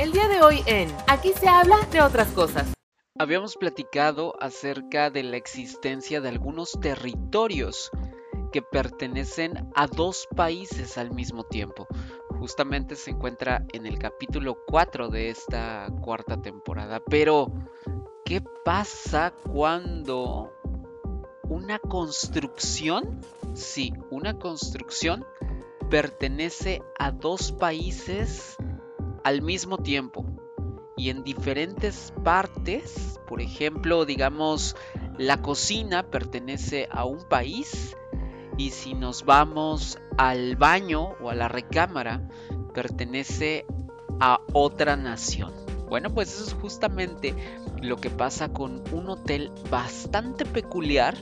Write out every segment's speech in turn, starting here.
El día de hoy en Aquí se habla de otras cosas. Habíamos platicado acerca de la existencia de algunos territorios que pertenecen a dos países al mismo tiempo. Justamente se encuentra en el capítulo 4 de esta cuarta temporada. Pero, ¿qué pasa cuando una construcción, sí, una construcción pertenece a dos países al mismo tiempo y en diferentes partes? Por ejemplo, digamos, la cocina pertenece a un país y si nos vamos al baño o a la recámara, pertenece a otra nación. Bueno, pues eso es justamente lo que pasa con un hotel bastante peculiar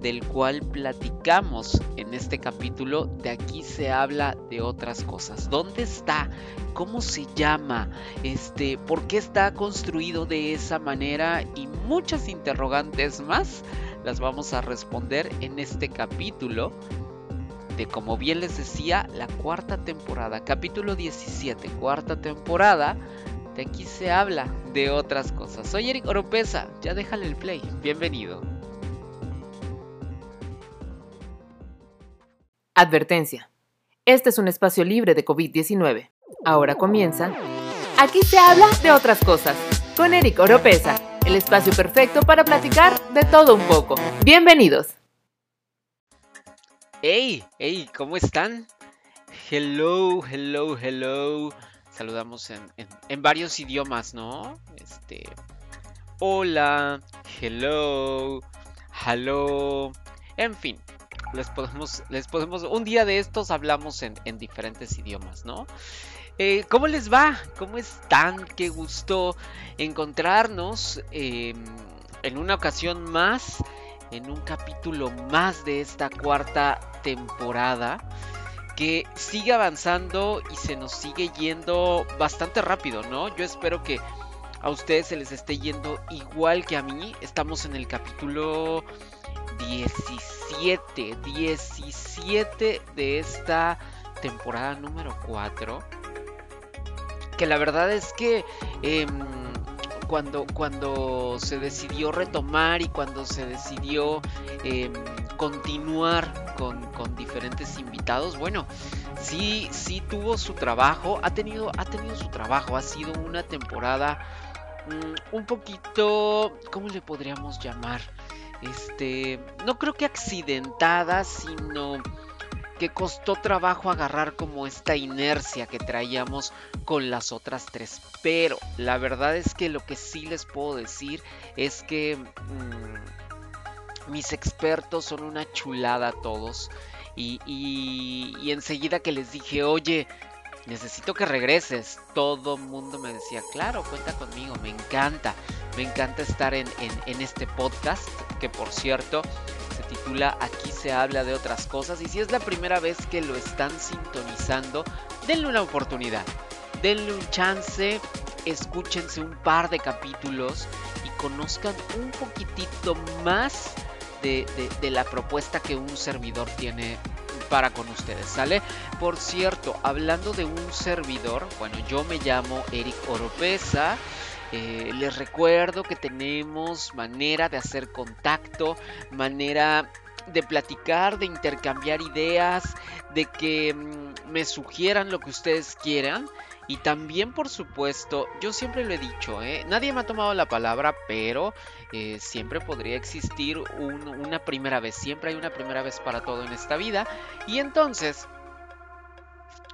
del cual platicamos en este capítulo. De aquí se habla de otras cosas. ¿Dónde está? ¿Cómo se llama? Este, ¿por qué está construido de esa manera? Y muchas interrogantes más las vamos a responder en este capítulo de, como bien les decía, la cuarta temporada, capítulo 17, cuarta temporada. De aquí se habla de otras cosas. Soy Eric Oropesa, ya déjale el play. Bienvenido. Advertencia. Este es un espacio libre de COVID-19. Ahora comienza. Aquí se habla de otras cosas. Con Eric Oropesa, el espacio perfecto para platicar de todo un poco. Bienvenidos. Hey, hey, ¿cómo están? Hello, hello, hello. Saludamos en, en varios idiomas, ¿no? Este. Hola, hello, hello. En fin, les podemos, les podemos, un día de estos hablamos en, diferentes idiomas, ¿no? Eh, ¿Cómo les va? ¿Cómo están? Qué gusto encontrarnos em, en una ocasión más, en un capítulo más de esta cuarta temporada que sigue avanzando y se nos sigue yendo bastante rápido, ¿no? Yo espero que a ustedes se les esté yendo igual que a mí. Estamos en el capítulo 17, 17 de esta temporada número 4. Que la verdad es que em, cuando, cuando se decidió retomar y cuando se decidió em, continuar con, diferentes invitados, bueno, sí, sí tuvo su trabajo, ha tenido, ha tenido su trabajo, ha sido una temporada mm, un poquito, ¿cómo le podríamos llamar? Este, no creo que accidentada, sino que costó trabajo agarrar como esta inercia que traíamos con las otras tres. Pero la verdad es que lo que sí les puedo decir es que mm, mis expertos son una chulada todos. Y, y enseguida que les dije, oye, necesito que regreses. Todo mundo me decía, claro, cuenta conmigo, me encanta. Me encanta estar en, este podcast, que por cierto se titula Aquí se habla de otras cosas. Y si es la primera vez que lo están sintonizando, denle una oportunidad. Denle un chance, escúchense un par de capítulos y conozcan un poquitito más de, de la propuesta que un servidor tiene para con ustedes, ¿sale? Por cierto, hablando de un servidor, bueno, yo me llamo Eric Oropesa. Eh, les recuerdo que tenemos manera de hacer contacto, manera de platicar, de intercambiar ideas, de que mm, me sugieran lo que ustedes quieran. Y también, por supuesto, yo siempre lo he dicho, ¿eh? nadie me ha tomado la palabra, pero eh, siempre podría existir una primera vez. Siempre hay una primera vez para todo en esta vida. Y entonces,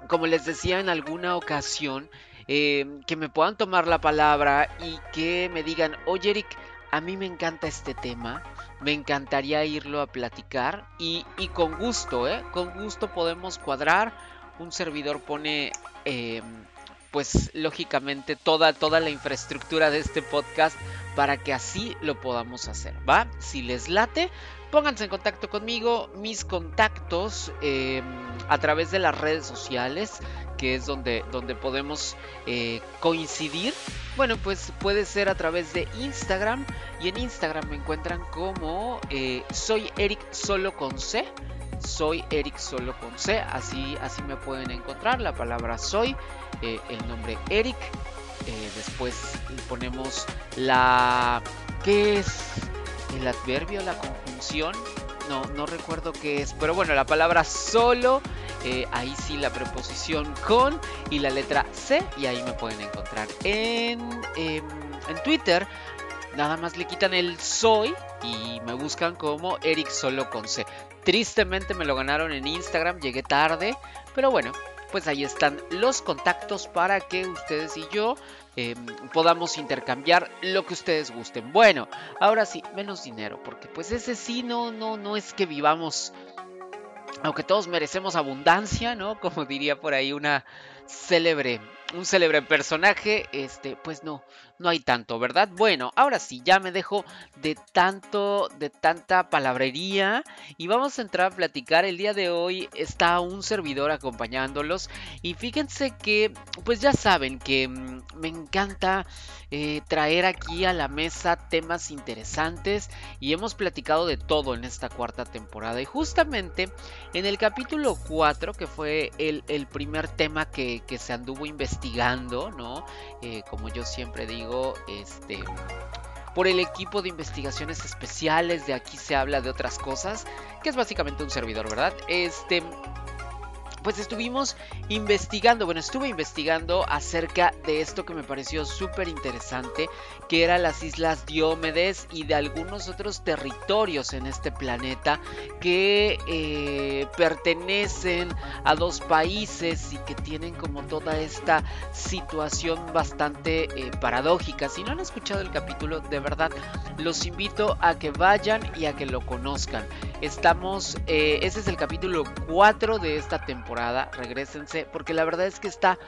como les decía en alguna ocasión, eh, que me puedan tomar la palabra y que me digan, oye Eric, a mí me encanta este tema, me encantaría irlo a platicar y, y con gusto, ¿eh? Con gusto podemos cuadrar. Un servidor pone em, pues lógicamente toda, toda la infraestructura de este podcast para que así lo podamos hacer, ¿va? Si les late, pónganse en contacto conmigo, mis contactos em, a través de las redes sociales, que es donde, donde podemos eh, coincidir. Bueno, pues puede ser a través de Instagram y en Instagram me encuentran como eh, soy Eric solo con soy Eric solo con C, así, así me pueden encontrar, la palabra soy, eh, el nombre Eric eh, después ponemos la... ¿Qué es? ¿El adverbio? ¿La conjunción? No, no recuerdo qué es. Pero bueno, la palabra solo eh, ahí sí la preposición con y la letra C y ahí me pueden encontrar en, em, en Twitter nada más le quitan el soy y me buscan como Eric solo con C tristemente me lo ganaron en Instagram llegué tarde pero bueno pues ahí están los contactos para que ustedes y yo em, podamos intercambiar lo que ustedes gusten. Bueno, ahora sí, menos dinero, porque pues ese sí no, no, no es que vivamos aunque todos merecemos abundancia, ¿no? Como diría por ahí una célebre, un célebre personaje, este, pues no, no hay tanto, ¿verdad? Bueno, ahora sí, ya me dejo de tanto, de tanta palabrería y vamos a entrar a platicar. El día de hoy está un servidor acompañándolos y fíjense que, pues ya saben que mm, me encanta eh, traer aquí a la mesa temas interesantes y hemos platicado de todo en esta cuarta temporada y justamente en el capítulo 4, que fue el, primer tema que, que, se anduvo investigando, ¿no? Eh, como yo siempre digo, este, por el equipo de investigaciones especiales. De aquí se habla de otras cosas, que es básicamente un servidor, ¿verdad? Este, pues estuvimos investigando, bueno, estuve investigando acerca de esto que me pareció súper interesante, que eran las Islas Diómedes y de algunos otros territorios en este planeta que eh, pertenecen a dos países y que tienen como toda esta situación bastante eh, paradójica. Si no han escuchado el capítulo, de verdad, los invito a que vayan y a que lo conozcan. Estamos, eh, ese es el capítulo 4 de esta temporada, regresense, porque la verdad es que está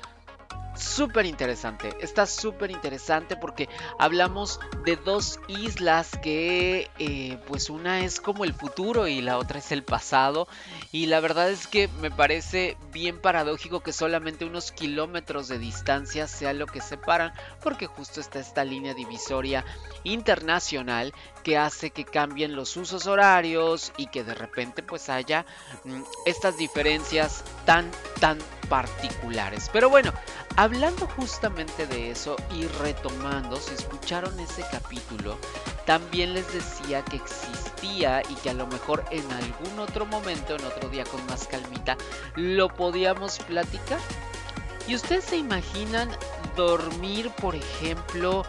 súper interesante. Está súper interesante porque hablamos de dos islas que eh, pues una es como el futuro y la otra es el pasado. Y la verdad es que me parece bien paradójico que solamente unos kilómetros de distancia sea lo que separan porque justo está esta línea divisoria internacional que hace que cambien los usos horarios y que de repente pues haya mm, estas diferencias tan tan particulares. Pero bueno, hablando justamente de eso y retomando, si escucharon ese capítulo, también les decía que existía y que a lo mejor en algún otro momento, en otro día con más calmita, lo podíamos platicar. ¿Y ustedes se imaginan dormir, por ejemplo,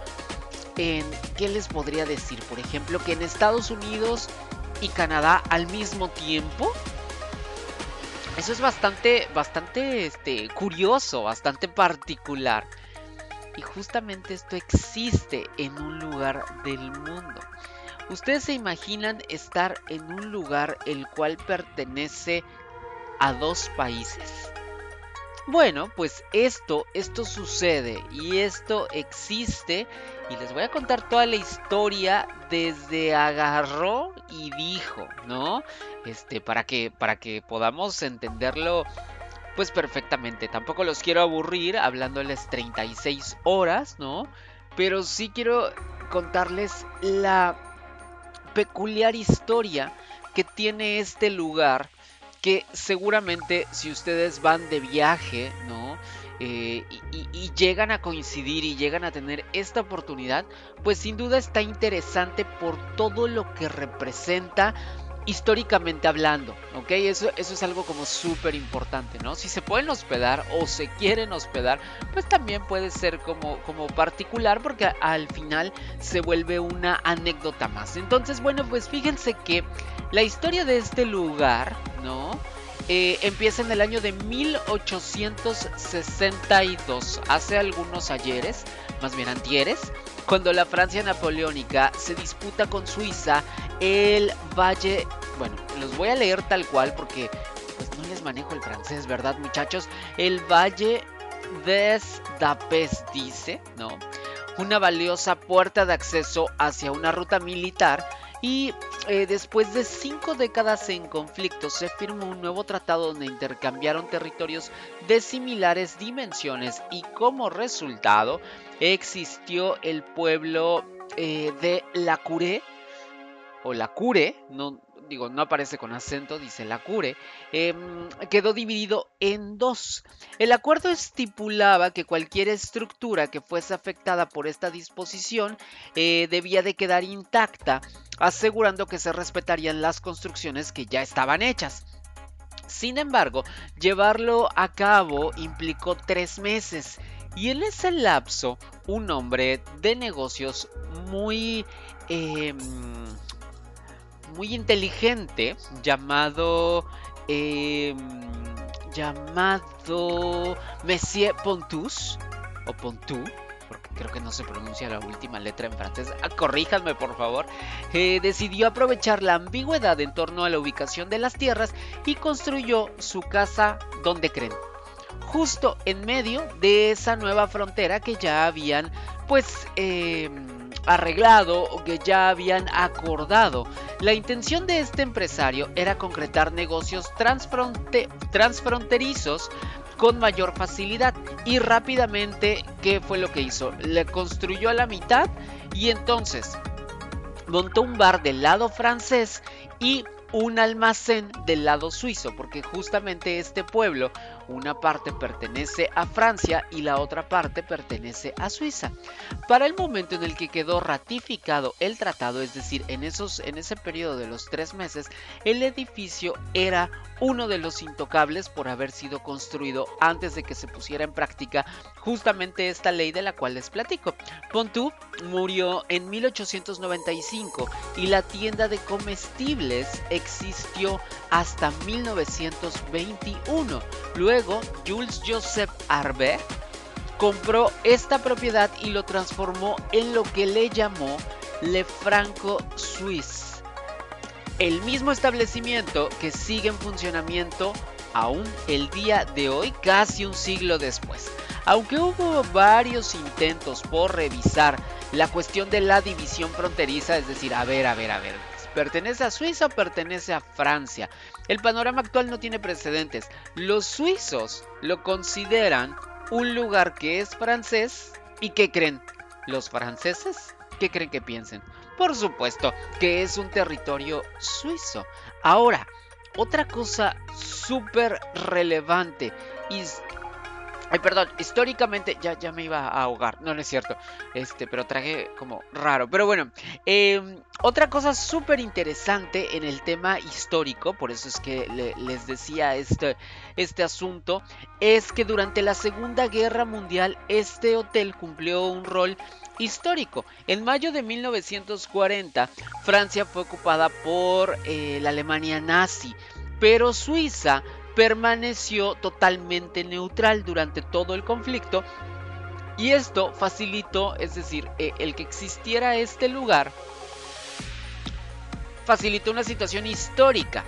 en... ¿Qué les podría decir? Por ejemplo, que en Estados Unidos y Canadá al mismo tiempo eso es bastante, bastante este, curioso, bastante particular. Y justamente esto existe en un lugar del mundo. Ustedes se imaginan estar en un lugar el cual pertenece a dos países. Bueno, pues esto, esto sucede y esto existe y les voy a contar toda la historia desde agarró y dijo, ¿no? Este, para que, para que podamos entenderlo pues perfectamente. Tampoco los quiero aburrir hablándoles 36 horas, ¿no? Pero sí quiero contarles la peculiar historia que tiene este lugar que seguramente si ustedes van de viaje, ¿no? Eh, y, llegan a coincidir y llegan a tener esta oportunidad, pues sin duda está interesante por todo lo que representa históricamente hablando, ¿ok? Eso, eso es algo como súper importante, ¿no? Si se pueden hospedar o se quieren hospedar, pues también puede ser como, como particular porque al final se vuelve una anécdota más. Entonces, bueno, pues fíjense que la historia de este lugar, ¿no? Eh, empieza en el año de 1862, hace algunos ayeres, más bien antieres, cuando la Francia napoleónica se disputa con Suiza el Valle, bueno, los voy a leer tal cual porque pues no les manejo el francés, ¿verdad muchachos? El Valle des Dapes dice, ¿no? Una valiosa puerta de acceso hacia una ruta militar y eh, después de cinco décadas en conflicto se firmó un nuevo tratado donde intercambiaron territorios de similares dimensiones y como resultado existió el pueblo eh, de La Cure o La Cure, no, digo, no aparece con acento, dice la cure, em, quedó dividido en dos. El acuerdo estipulaba que cualquier estructura que fuese afectada por esta disposición eh, debía de quedar intacta, asegurando que se respetarían las construcciones que ya estaban hechas. Sin embargo, llevarlo a cabo implicó tres meses y en ese lapso un hombre de negocios muy... Em, muy inteligente llamado em, llamado Monsieur Pontus o Pontu porque creo que no se pronuncia la última letra en francés, ah, corríjanme por favor, eh, decidió aprovechar la ambigüedad en torno a la ubicación de las tierras y construyó su casa donde creen, justo en medio de esa nueva frontera que ya habían pues eh, arreglado o que ya habían acordado. La intención de este empresario era concretar negocios transfronterizos con mayor facilidad y rápidamente, ¿qué fue lo que hizo? Le construyó a la mitad y entonces montó un bar del lado francés y un almacén del lado suizo, porque justamente este pueblo una parte pertenece a Francia y la otra parte pertenece a Suiza. Para el momento en el que quedó ratificado el tratado, es decir, en, esos, en ese periodo de los tres meses, el edificio era uno de los intocables por haber sido construido antes de que se pusiera en práctica justamente esta ley de la cual les platico. Pontu murió en 1895 y la tienda de comestibles existió hasta 1921. Luego, Jules Joseph Arbe compró esta propiedad y lo transformó en lo que le llamó Le Franco Suisse. El mismo establecimiento que sigue en funcionamiento aún el día de hoy, casi un siglo después. Aunque hubo varios intentos por revisar la cuestión de la división fronteriza, es decir, a ver, a ver, a ver, ¿pertenece a Suiza o pertenece a Francia? El panorama actual no tiene precedentes. Los suizos lo consideran un lugar que es francés y ¿qué creen? ¿Los franceses? ¿Qué creen que piensen? Por supuesto que es un territorio suizo. Ahora, otra cosa súper relevante Ay, perdón, históricamente ya, ya me iba a ahogar, no, no es cierto, este, pero traje como raro. Pero bueno, em, otra cosa súper interesante en el tema histórico, por eso es que les decía este, este asunto, es que durante la Segunda Guerra Mundial este hotel cumplió un rol histórico. En mayo de 1940, Francia fue ocupada por eh, la Alemania nazi, pero Suiza permaneció totalmente neutral durante todo el conflicto y esto facilitó, es decir, eh, el que existiera este lugar, facilitó una situación histórica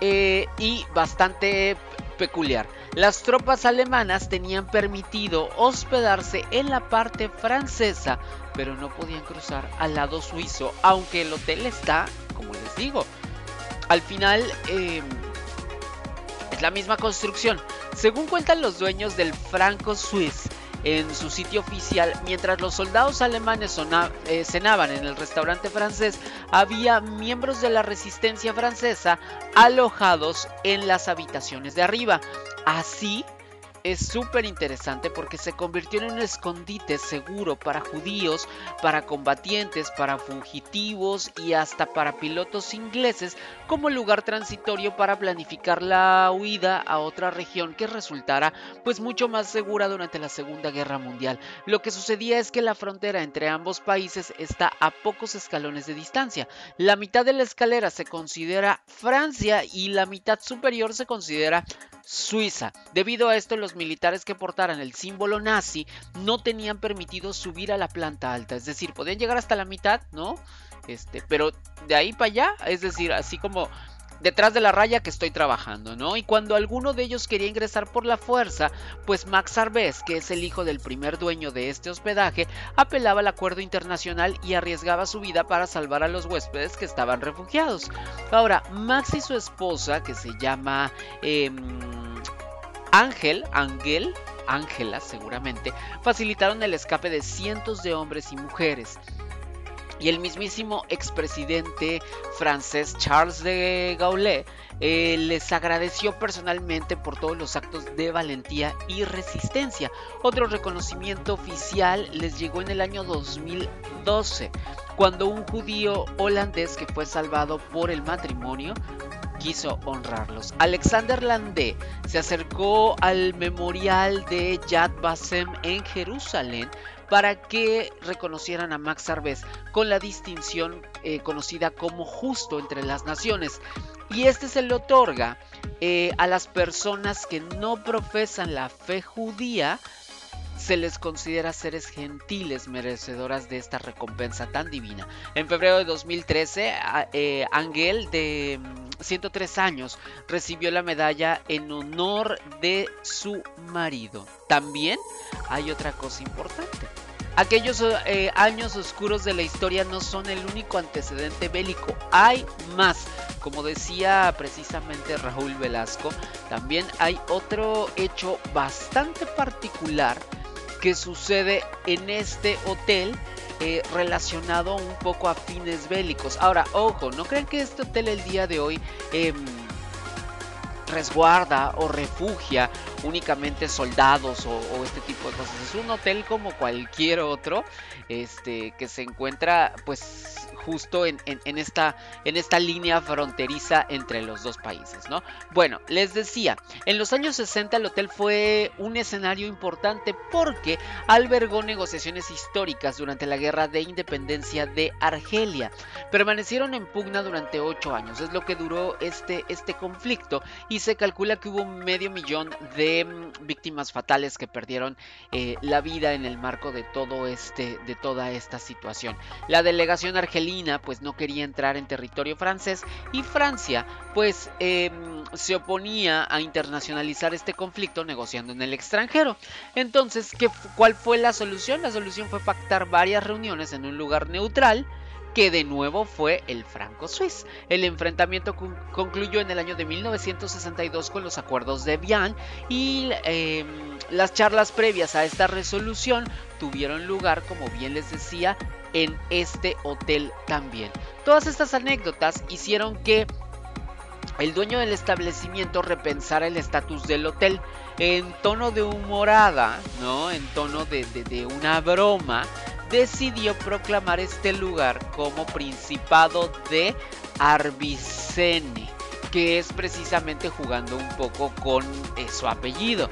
eh, y bastante peculiar. Las tropas alemanas tenían permitido hospedarse en la parte francesa, pero no podían cruzar al lado suizo, aunque el hotel está, como les digo, al final... Em, es la misma construcción. Según cuentan los dueños del Franco Swiss en su sitio oficial, mientras los soldados alemanes eh, cenaban en el restaurante francés, había miembros de la resistencia francesa alojados en las habitaciones de arriba. Así es súper interesante porque se convirtió en un escondite seguro para judíos, para combatientes, para fugitivos y hasta para pilotos ingleses como lugar transitorio para planificar la huida a otra región que resultara pues mucho más segura durante la Segunda Guerra Mundial. Lo que sucedía es que la frontera entre ambos países está a pocos escalones de distancia. La mitad de la escalera se considera Francia y la mitad superior se considera Suiza. Debido a esto, los militares que portaran el símbolo nazi no tenían permitido subir a la planta alta, es decir, podían llegar hasta la mitad, ¿no? Este, pero de ahí para allá, es decir, así como detrás de la raya que estoy trabajando, ¿no? Y cuando alguno de ellos quería ingresar por la fuerza, pues Max Arbes, que es el hijo del primer dueño de este hospedaje, apelaba al acuerdo internacional y arriesgaba su vida para salvar a los huéspedes que estaban refugiados. Ahora, Max y su esposa, que se llama em, Ángel, Ángel, Ángela seguramente, facilitaron el escape de cientos de hombres y mujeres. Y el mismísimo expresidente francés Charles de Gaulle eh, les agradeció personalmente por todos los actos de valentía y resistencia. Otro reconocimiento oficial les llegó en el año 2012, cuando un judío holandés que fue salvado por el matrimonio quiso honrarlos. Alexander Landé se acercó al memorial de Yad Vasem en Jerusalén para que reconocieran a Max Arbez con la distinción eh, conocida como justo entre las naciones. Y este se le otorga eh, a las personas que no profesan la fe judía, se les considera seres gentiles merecedoras de esta recompensa tan divina. En febrero de 2013, eh, Angel, de 103 mm, años, recibió la medalla en honor de su marido. También hay otra cosa importante. Aquellos eh, años oscuros de la historia no son el único antecedente bélico, hay más. Como decía precisamente Raúl Velasco, también hay otro hecho bastante particular que sucede en este hotel eh, relacionado un poco a fines bélicos. Ahora, ojo, no crean que este hotel el día de hoy... Em, resguarda o refugia únicamente soldados o, este tipo de cosas. Es un hotel como cualquier otro, este, que se encuentra pues justo en, esta, en esta línea fronteriza entre los dos países, ¿no? Bueno, les decía, en los años 60 el hotel fue un escenario importante porque albergó negociaciones históricas durante la guerra de independencia de Argelia. Permanecieron en pugna durante ocho años, es lo que duró este, este conflicto y se calcula que hubo medio millón de mm, víctimas fatales que perdieron eh, la vida en el marco de todo este, de toda esta situación. La delegación argelina pues no quería entrar en territorio francés y Francia pues em, se oponía a internacionalizar este conflicto negociando en el extranjero. Entonces, ¿qué, ¿cuál fue la solución? La solución fue pactar varias reuniones en un lugar neutral que de nuevo fue el franco-suiz. El enfrentamiento concluyó en el año de 1962 con los acuerdos de Vian y em, las charlas previas a esta resolución tuvieron lugar, como bien les decía, en este hotel también. Todas estas anécdotas hicieron que el dueño del establecimiento repensara el estatus del hotel en tono de humorada, ¿no? En tono de, de, una broma, decidió proclamar este lugar como Principado de Arbicene, que es precisamente jugando un poco con eh, su apellido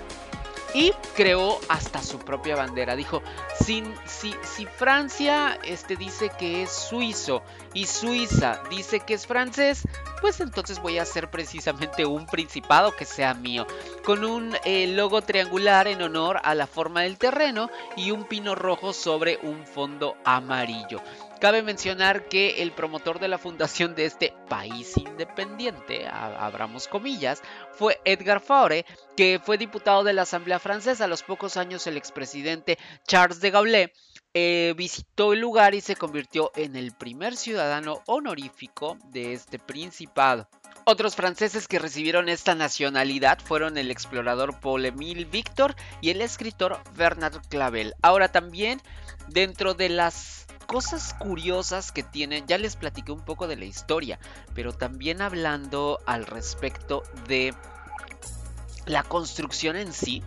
y creó hasta su propia bandera. Dijo, si, si, si, Francia este, dice que es suizo y Suiza dice que es francés, pues entonces voy a hacer precisamente un principado que sea mío, con un eh, logo triangular en honor a la forma del terreno y un pino rojo sobre un fondo amarillo. Cabe mencionar que el promotor de la fundación de este país independiente, abramos comillas, fue Edgar Faure, que fue diputado de la Asamblea Francesa. A los pocos años el expresidente Charles de Gaulle eh, visitó el lugar y se convirtió en el primer ciudadano honorífico de este principado. Otros franceses que recibieron esta nacionalidad fueron el explorador Paul-Émile Victor y el escritor Bernard Clavel. Ahora también dentro de las cosas curiosas que tienen, ya les platiqué un poco de la historia, pero también hablando al respecto de la construcción en sí,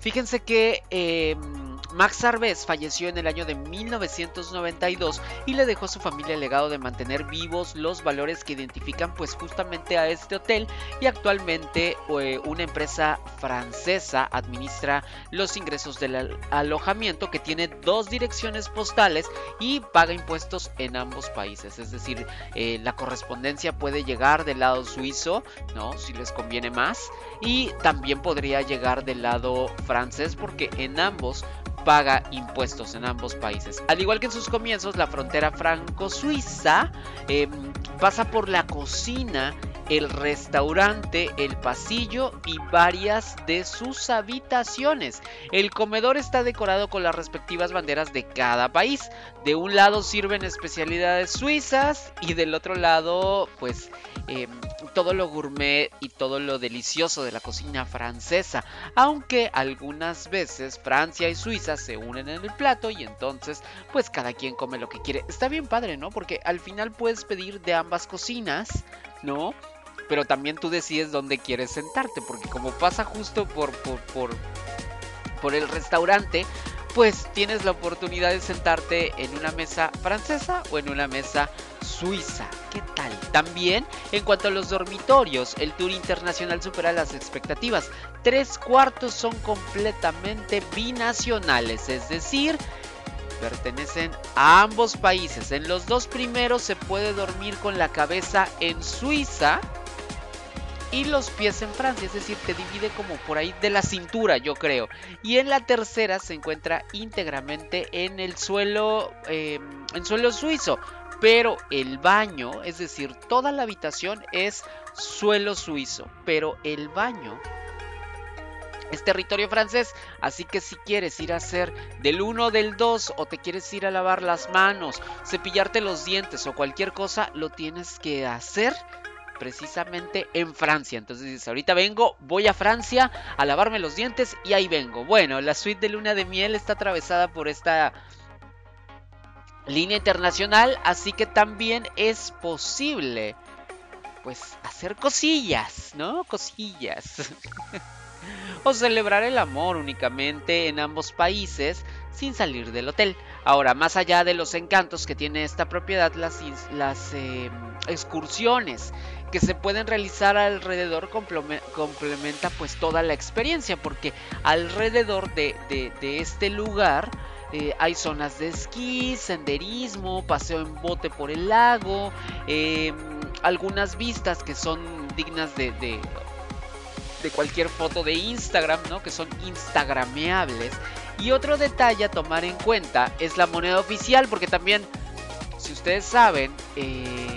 fíjense que... Em, Max Arbez falleció en el año de 1992 y le dejó a su familia el legado de mantener vivos los valores que identifican pues justamente a este hotel y actualmente eh, una empresa francesa administra los ingresos del alojamiento que tiene dos direcciones postales y paga impuestos en ambos países, es decir, eh, la correspondencia puede llegar del lado suizo, ¿no? Si les conviene más y también podría llegar del lado francés porque en ambos paga impuestos en ambos países. Al igual que en sus comienzos, la frontera franco-suiza em, pasa por la cocina el restaurante, el pasillo y varias de sus habitaciones. El comedor está decorado con las respectivas banderas de cada país. De un lado sirven especialidades suizas y del otro lado pues em, todo lo gourmet y todo lo delicioso de la cocina francesa. Aunque algunas veces Francia y Suiza se unen en el plato y entonces pues cada quien come lo que quiere. Está bien padre, ¿no? Porque al final puedes pedir de ambas cocinas, ¿no? Pero también tú decides dónde quieres sentarte, porque como pasa justo por, por, por, el restaurante, pues tienes la oportunidad de sentarte en una mesa francesa o en una mesa suiza. ¿Qué tal? También, en cuanto a los dormitorios, el tour internacional supera las expectativas. Tres cuartos son completamente binacionales, es decir, pertenecen a ambos países. En los dos primeros se puede dormir con la cabeza en Suiza y los pies en Francia, es decir, te divide como por ahí de la cintura, yo creo. Y en la tercera se encuentra íntegramente en el suelo, em, en suelo suizo. Pero el baño, es decir, toda la habitación es suelo suizo. Pero el baño es territorio francés, así que si quieres ir a hacer del 1 del 2 o te quieres ir a lavar las manos, cepillarte los dientes o cualquier cosa, lo tienes que hacer precisamente en Francia. Entonces dices, ahorita vengo, voy a Francia a lavarme los dientes y ahí vengo. Bueno, la suite de luna de miel está atravesada por esta línea internacional, así que también es posible pues hacer cosillas, ¿no? Cosillas. o celebrar el amor únicamente en ambos países sin salir del hotel. Ahora, más allá de los encantos que tiene esta propiedad, las, em, excursiones que se pueden realizar alrededor complementa pues toda la experiencia, porque alrededor de, este lugar eh, hay zonas de esquí, senderismo, paseo en bote por el lago, em, algunas vistas que son dignas de, de de cualquier foto de Instagram, ¿no? Que son instagrameables. Y otro detalle a tomar en cuenta es la moneda oficial, porque también, si ustedes saben, eh,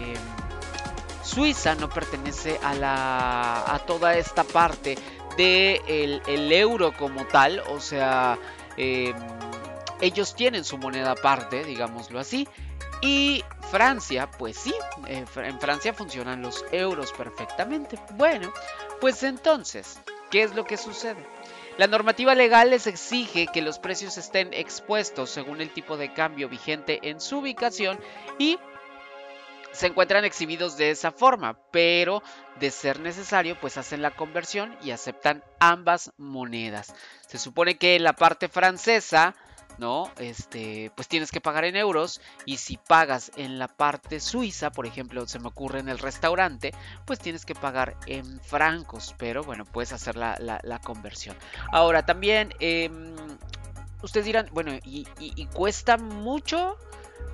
Suiza no pertenece a, la, a toda esta parte de el, euro como tal, o sea, em, ellos tienen su moneda aparte, digámoslo así. Y Francia, pues sí, en Francia funcionan los euros perfectamente. Bueno, pues entonces, ¿qué es lo que sucede? La normativa legal les exige que los precios estén expuestos según el tipo de cambio vigente en su ubicación y se encuentran exhibidos de esa forma, pero de ser necesario, pues hacen la conversión y aceptan ambas monedas. Se supone que la parte francesa ¿no? Este, pues tienes que pagar en euros y si pagas en la parte suiza, por ejemplo, se me ocurre en el restaurante, pues tienes que pagar en francos, pero bueno, puedes hacer la, conversión. Ahora también, em, ustedes dirán, bueno, ¿y, cuesta mucho?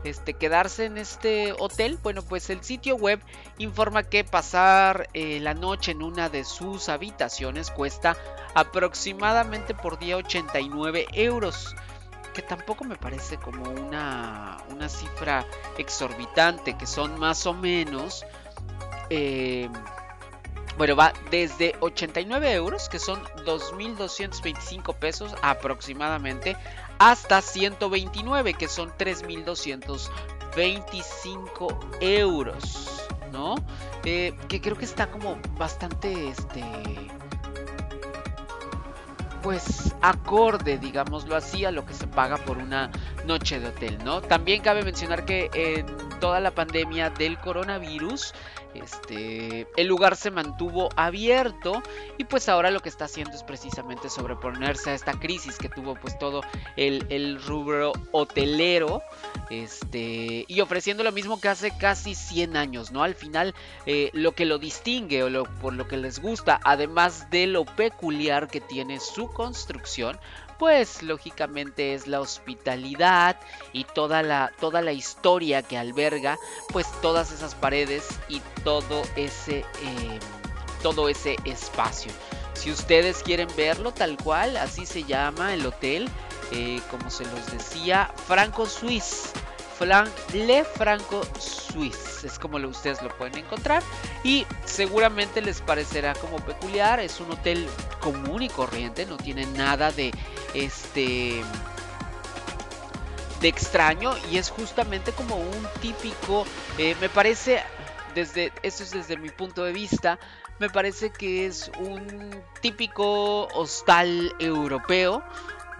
Este, quedarse en este hotel, bueno, pues el sitio web informa que pasar eh, la noche en una de sus habitaciones cuesta aproximadamente por día 89 euros que tampoco me parece como una, una cifra exorbitante, que son más o menos, eh, bueno, va desde 89 euros, que son 2.225 pesos aproximadamente, hasta 129, que son 3.225 euros, ¿no? Eh, que creo que está como bastante, este pues acorde, digámoslo así, a lo que se paga por una noche de hotel, ¿no? También cabe mencionar que en toda la pandemia del coronavirus, este, el lugar se mantuvo abierto y pues ahora lo que está haciendo es precisamente sobreponerse a esta crisis que tuvo pues todo el, rubro hotelero este, y ofreciendo lo mismo que hace casi 100 años, ¿no? Al final eh, lo que lo distingue o lo, por lo que les gusta, además de lo peculiar que tiene su construcción, pues lógicamente es la hospitalidad y toda la, toda la historia que alberga pues todas esas paredes y todo ese, em, todo ese espacio. Si ustedes quieren verlo tal cual, así se llama el hotel, eh, como se los decía, Franco Suiz. Le Franco Suisse. Es como lo, ustedes lo pueden encontrar. Y seguramente les parecerá como peculiar. Es un hotel común y corriente. No tiene nada de este de extraño y es justamente como un típico eh, me parece desde esto es desde mi punto de vista me parece que es un típico hostal europeo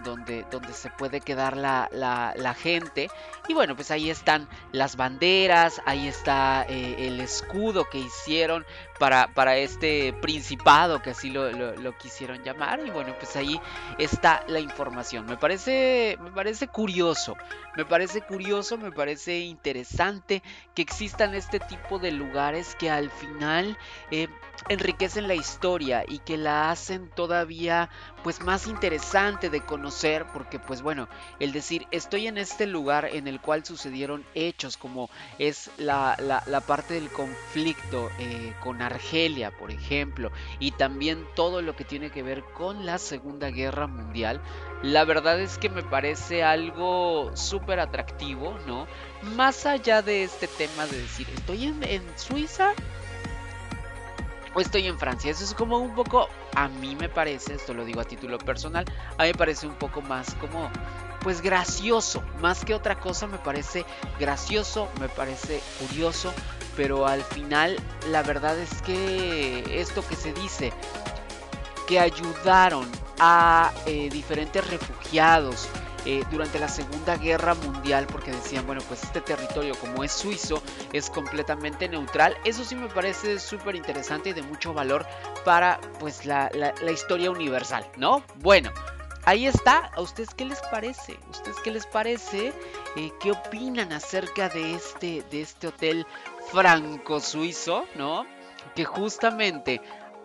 donde, donde se puede quedar la, la, gente. Y bueno, pues ahí están las banderas, ahí está eh, el escudo que hicieron para, para este principado, que así lo, lo, quisieron llamar. Y bueno, pues ahí está la información. Me parece, me parece curioso, me parece curioso, me parece interesante que existan este tipo de lugares que al final eh, enriquecen la historia y que la hacen todavía pues más interesante de conocer porque pues bueno el decir estoy en este lugar en el cual sucedieron hechos como es la, la, parte del conflicto eh, con Argelia por ejemplo y también todo lo que tiene que ver con la segunda guerra mundial la verdad es que me parece algo súper atractivo no más allá de este tema de decir estoy en, en Suiza o estoy en Francia. Eso es como un poco, a mí me parece, esto lo digo a título personal, a mí me parece un poco más como, pues gracioso. Más que otra cosa me parece gracioso, me parece curioso, pero al final la verdad es que esto que se dice, que ayudaron a eh, diferentes refugiados, eh, durante la Segunda Guerra Mundial porque decían, bueno, pues este territorio como es suizo es completamente neutral. Eso sí me parece súper interesante y de mucho valor para pues la, historia universal, ¿no? Bueno. Ahí está, ¿a ustedes qué les parece? ¿Ustedes qué les parece? Eh, ¿Qué opinan acerca de este, de este hotel franco-suizo, ¿no? Que justamente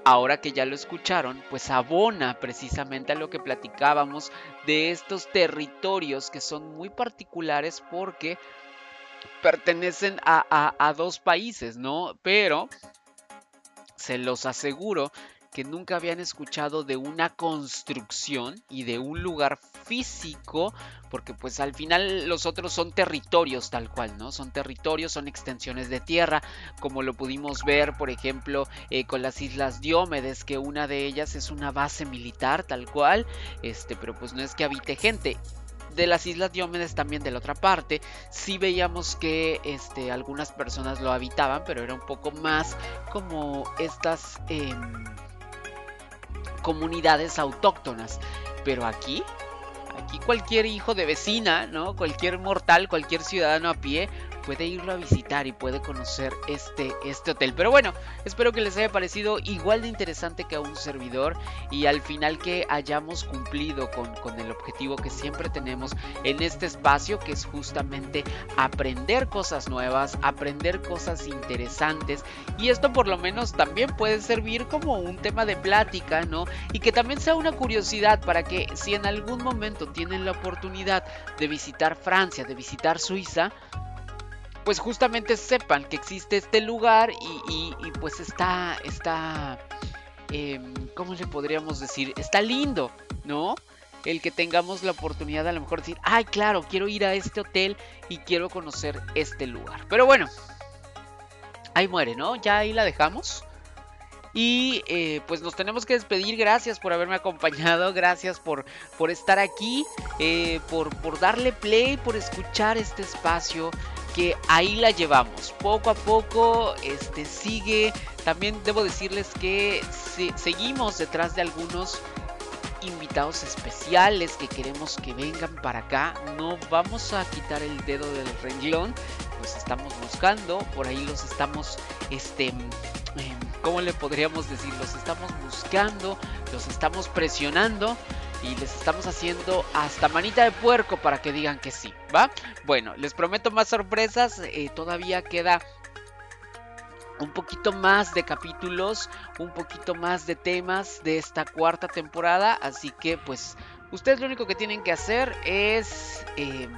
ahora que ya lo escucharon, pues abona precisamente a lo que platicábamos de estos territorios que son muy particulares porque pertenecen a, dos países, ¿no? Pero se los aseguro que nunca habían escuchado de una construcción y de un lugar físico, porque pues al final los otros son territorios tal cual, ¿no? Son territorios, son extensiones de tierra, como lo pudimos ver, por ejemplo, eh, con las Islas Diómedes, que una de ellas es una base militar tal cual, este, pero pues no es que habite gente de las Islas Diómedes también de la otra parte, sí veíamos que este, algunas personas lo habitaban, pero era un poco más como estas em, comunidades autóctonas. Pero aquí Aquí cualquier hijo de vecina, ¿no? Cualquier mortal, cualquier ciudadano a pie puede irlo a visitar y puede conocer este, este hotel. Pero bueno, espero que les haya parecido igual de interesante que a un servidor y al final que hayamos cumplido con, con el objetivo que siempre tenemos en este espacio, que es justamente aprender cosas nuevas, aprender cosas interesantes y esto por lo menos también puede servir como un tema de plática, ¿no? Y que también sea una curiosidad para que si en algún momento tienen la oportunidad de visitar Francia, de visitar Suiza, pues justamente sepan que existe este lugar y, pues está, está, em, ¿cómo le podríamos decir? Está lindo, ¿no? El que tengamos la oportunidad a lo mejor de decir, ay, claro, quiero ir a este hotel y quiero conocer este lugar. Pero bueno, ahí muere, ¿no? Ya ahí la dejamos. Y eh, pues nos tenemos que despedir. Gracias por haberme acompañado. Gracias por, por estar aquí. Eh, por, por darle play. Por escuchar este espacio ahí la llevamos. Poco a poco este, sigue. También debo decirles que seguimos detrás de algunos invitados especiales que queremos que vengan para acá. No vamos a quitar el dedo del renglón. Los estamos buscando. Por ahí los estamos. Este. Em, ¿Cómo le podríamos decir? Los estamos buscando. Los estamos presionando y les estamos haciendo hasta manita de puerco para que digan que sí, ¿va? Bueno, les prometo más sorpresas, eh, todavía queda un poquito más de capítulos, un poquito más de temas de esta cuarta temporada, así que pues ustedes lo único que tienen que hacer es... Eh,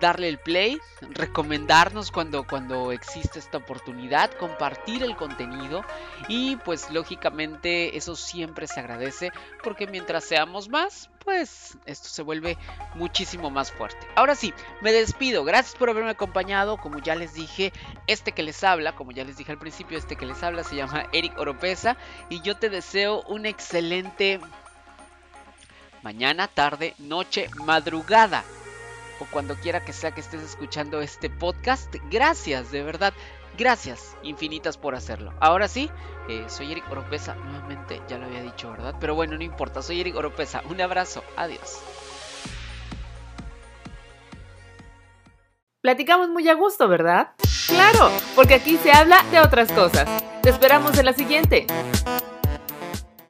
darle el play, recomendarnos cuando, cuando existe esta oportunidad, compartir el contenido y pues lógicamente eso siempre se agradece porque mientras seamos más, pues esto se vuelve muchísimo más fuerte. Ahora sí, me despido. Gracias por haberme acompañado. Como ya les dije, este que les habla, como ya les dije al principio, este que les habla se llama Eric Oropesa y yo te deseo un excelente mañana, tarde, noche, madrugada o cuando quiera que sea que estés escuchando este podcast. Gracias, de verdad. Gracias infinitas por hacerlo. Ahora sí, eh, soy Eric Oropesa. Nuevamente, ya lo había dicho, ¿verdad? Pero bueno, no importa. Soy Eric Oropesa. Un abrazo. Adiós. Platicamos muy a gusto, ¿verdad? Claro, porque aquí se habla de otras cosas. Te esperamos en la siguiente.